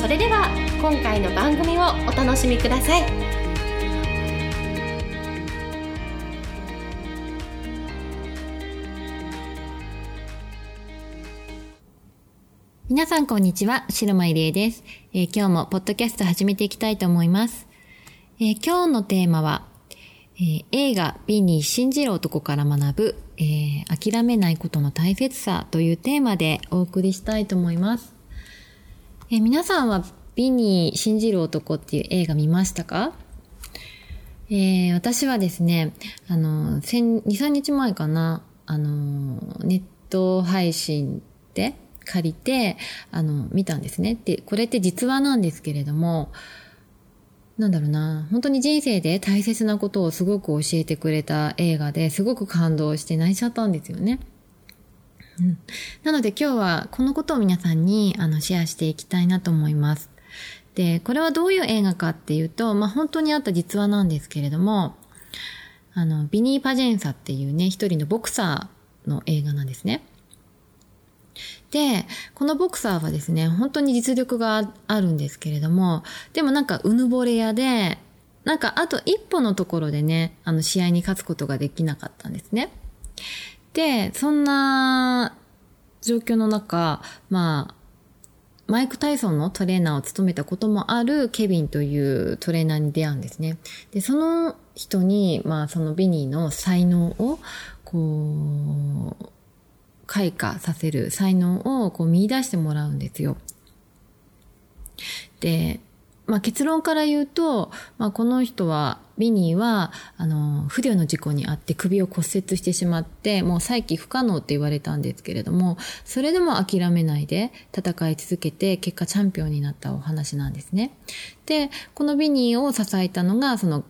それでは今回の番組をお楽しみください皆さんこんにちは、白間入江です、えー、今日もポッドキャスト始めていきたいと思います。えー、今日のテーマは、えー、映画美に信じる男から学ぶえー、諦めないことの大切さというテーマでお送りしたいと思います。え、皆さんは美に信じる男っていう映画見ましたか？えー、私はですね、あの、2、3日前かな、あの、ネット配信で借りて、あの、見たんですね。で、これって実話なんですけれども、なんだろうな、本当に人生で大切なことをすごく教えてくれた映画ですごく感動して泣いちゃったんですよね。うん、なので今日はこのことを皆さんにあのシェアしていきたいなと思います。で、これはどういう映画かっていうと、まあ本当にあった実話なんですけれども、あの、ビニー・パジェンサっていうね、一人のボクサーの映画なんですね。で、このボクサーはですね、本当に実力があるんですけれども、でもなんかうぬぼれ屋で、なんかあと一歩のところでね、あの試合に勝つことができなかったんですね。で、そんな状況の中、まあ、マイク・タイソンのトレーナーを務めたこともあるケビンというトレーナーに出会うんですね。で、その人に、まあ、そのビニーの才能を、こう、開花させる才能をこう見出してもらうんですよ。で、まあ、結論から言うと、まあ、この人は、ビニーは、あの、不慮の事故にあって首を骨折してしまって、もう再起不可能って言われたんですけれども、それでも諦めないで戦い続けて、結果チャンピオンになったお話なんですね。で、このビニーを支えたのが、その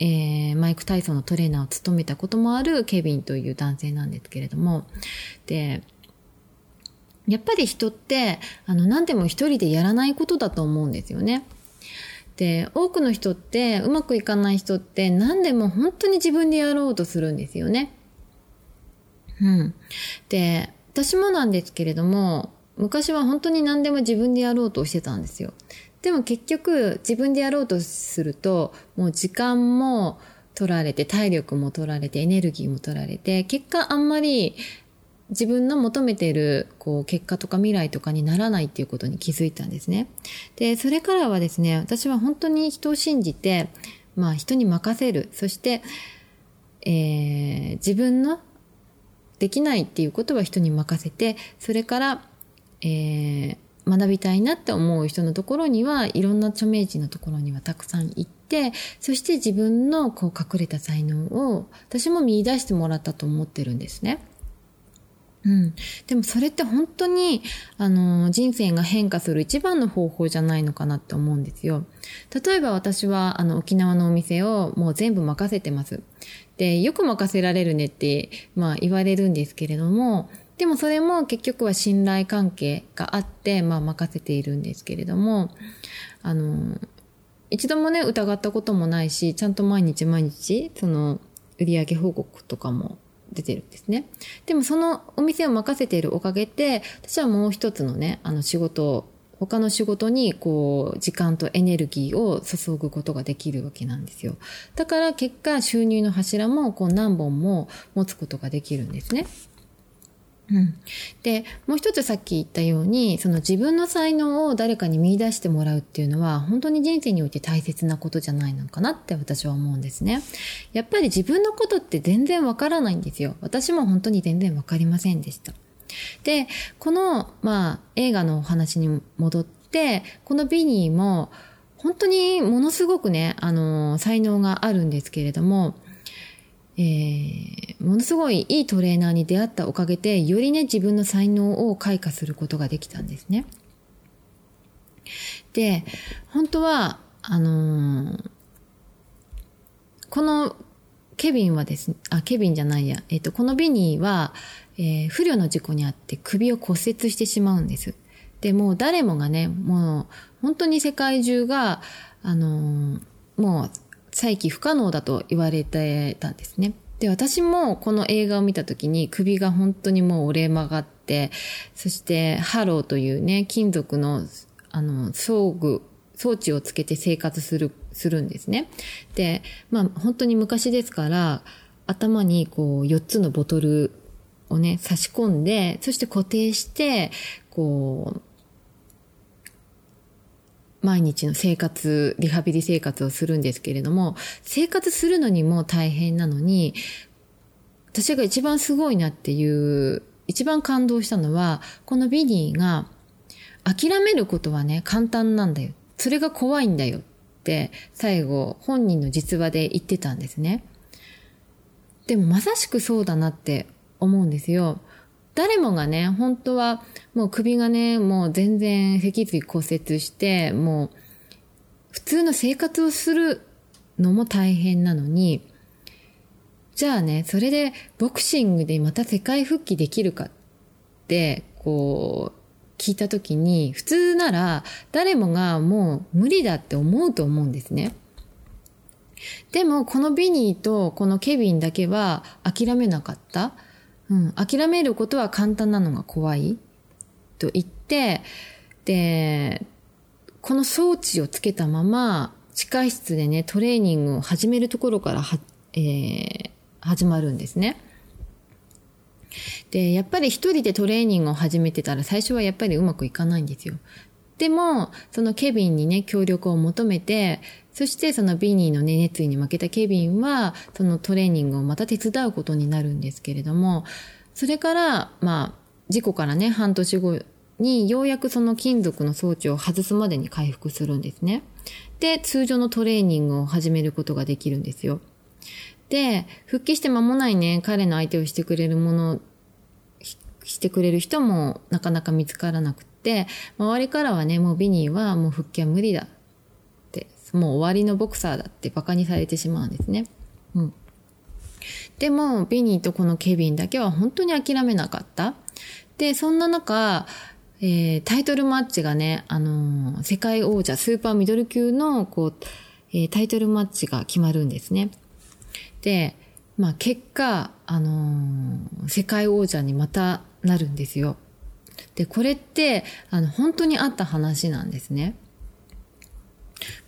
えー、マイク・タイソンのトレーナーを務めたこともあるケビンという男性なんですけれども、で、やっぱり人って、あの、何でも一人でやらないことだと思うんですよね。で、多くの人って、うまくいかない人って、何でも本当に自分でやろうとするんですよね。うん。で、私もなんですけれども、昔は本当に何でも自分でやろうとしてたんですよ。でも結局自分でやろうとすると、もう時間も取られて、体力も取られて、エネルギーも取られて、結果あんまり自分の求めているこう結果とか未来とかにならないっていうことに気づいたんですね。で、それからはですね、私は本当に人を信じて、まあ人に任せる。そして、えー、自分のできないっていうことは人に任せて、それから、えー、学びたいなって思う人のところには、いろんな著名人のところにはたくさん行って、そして自分のこう隠れた才能を私も見出してもらったと思ってるんですね。うん。でもそれって本当に、あの、人生が変化する一番の方法じゃないのかなって思うんですよ。例えば私は、あの、沖縄のお店をもう全部任せてます。で、よく任せられるねって、まあ言われるんですけれども、でもそれも結局は信頼関係があって、まあ任せているんですけれども、あの、一度もね、疑ったこともないし、ちゃんと毎日毎日、その、売上報告とかも出てるんですね。でもそのお店を任せているおかげで、私はもう一つのね、あの仕事を、他の仕事にこう、時間とエネルギーを注ぐことができるわけなんですよ。だから結果収入の柱もこう何本も持つことができるんですね。うん。で、もう一つさっき言ったように、その自分の才能を誰かに見出してもらうっていうのは、本当に人生において大切なことじゃないのかなって私は思うんですね。やっぱり自分のことって全然わからないんですよ。私も本当に全然わかりませんでした。で、この、まあ、映画のお話に戻って、このビニーも、本当にものすごくね、あの、才能があるんですけれども、えー、ものすごいいいトレーナーに出会ったおかげで、よりね、自分の才能を開花することができたんですね。で、本当は、あのーこのケビンはですね、あ、ケビンじゃないや、えっ、と、このビニーは、えー不慮の事故にあって首を骨折してしまうんです。で、もう誰もがね、もう本当に世界中が、あのーもう再起不可能だと言われてたんですね。で、私もこの映画を見た時に首が本当にもう折れ曲がって、そして halo というね、金属の、あの、装具、装置をつけて生活する、するんですね。で、まあ本当に昔ですから、頭にこう4つのボトルをね、差し込んで、そして固定して、こう、毎日の生活、リハビリ生活をするんですけれども、生活するのにも大変なのに、私が一番すごいなっていう、一番感動したのは、このビニーが、諦めることはね、簡単なんだよ。それが怖いんだよって、最後、本人の実話で言ってたんですね。でもまさしくそうだなって思うんですよ。誰もがね、本当はもう首がね、もう全然脊髄骨折して、もう普通の生活をするのも大変なのに、じゃあね、それでボクシングでまた世界復帰できるかって、こう、聞いたときに、普通なら誰もがもう無理だって思うと思うんですね。でも、このビニーとこのケビンだけは諦めなかった。うん、諦めることは簡単なのが怖いと言って、で、この装置をつけたまま、地下室でね、トレーニングを始めるところからは、えー始まるんですね。で、やっぱり一人でトレーニングを始めてたら最初はやっぱりうまくいかないんですよ。でも、そのケビンにね、協力を求めて、そしてそのビニーのね、熱意に負けたケビンは、そのトレーニングをまた手伝うことになるんですけれども、それから、まあ、事故からね、半年後にようやくその金属の装置を外すまでに回復するんですね。で、通常のトレーニングを始めることができるんですよ。で、復帰して間もないね、彼の相手をしてくれるもの、してくれる人もなかなか見つからなくてって、周りからはね、もうビニーはもう復帰は無理だって、もう終わりのボクサーだって馬鹿にされてしまうんですね。うん。でも、ビニーとこのケビンだけは本当に諦めなかった。で、そんな中、えータイトルマッチがね、あのー世界王者、スーパーミドル級の、こう、えータイトルマッチが決まるんですね。で、まあ結果、あのー世界王者にまたなるんですよ。で、これって、あの、本当にあった話なんですね。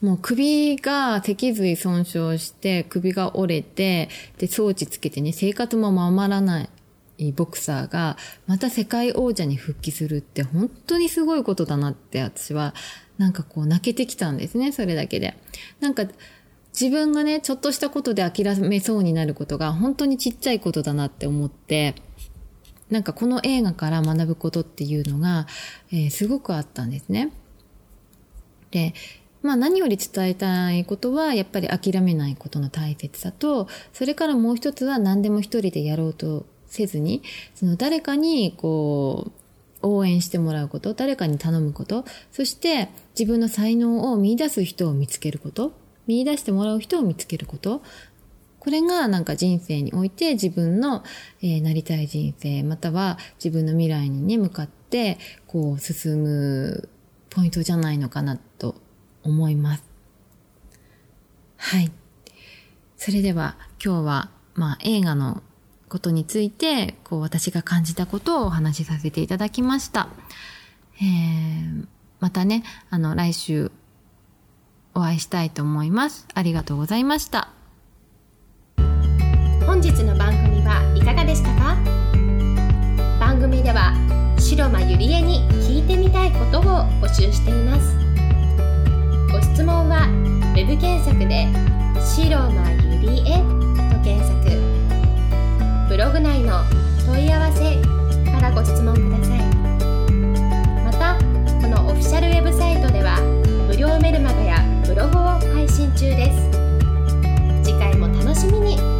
もう首が脊髄損傷して首が折れて、で、装置つけてね、生活も守らないボクサーが、また世界王者に復帰するって本当にすごいことだなって私は、なんかこう泣けてきたんですね、それだけで。なんか、自分がね、ちょっとしたことで諦めそうになることが本当にちっちゃいことだなって思って、なんかこの映画から学ぶことっていうのが、えーすごくあったんですね。で、まあ何より伝えたいことは、やっぱり諦めないことの大切さと、それからもう一つは何でも一人でやろうとせずに、その誰かにこう、応援してもらうこと、誰かに頼むこと、そして自分の才能を見出す人を見つけること、見出してもらう人を見つけること、これがなんか人生において自分の、えーなりたい人生、または自分の未来にね、向かって、こう進むポイントじゃないのかなと思います。はい。それでは今日は、まあ映画のことについて、こう私が感じたことをお話しさせていただきました。えーまたね、あの来週お会いしたいと思います。ありがとうございました。本日の番組はいかがでしたか？番組では白間ゆりえに聞いてみたいことを募集しています。ご質問は web 検索で「白間ゆりえ」と検索。ブログ内の問い合わせからご質問ください。またこのオフィシャルウェブサイトでは無料メルマガやブログを配信中です。次回も楽しみに。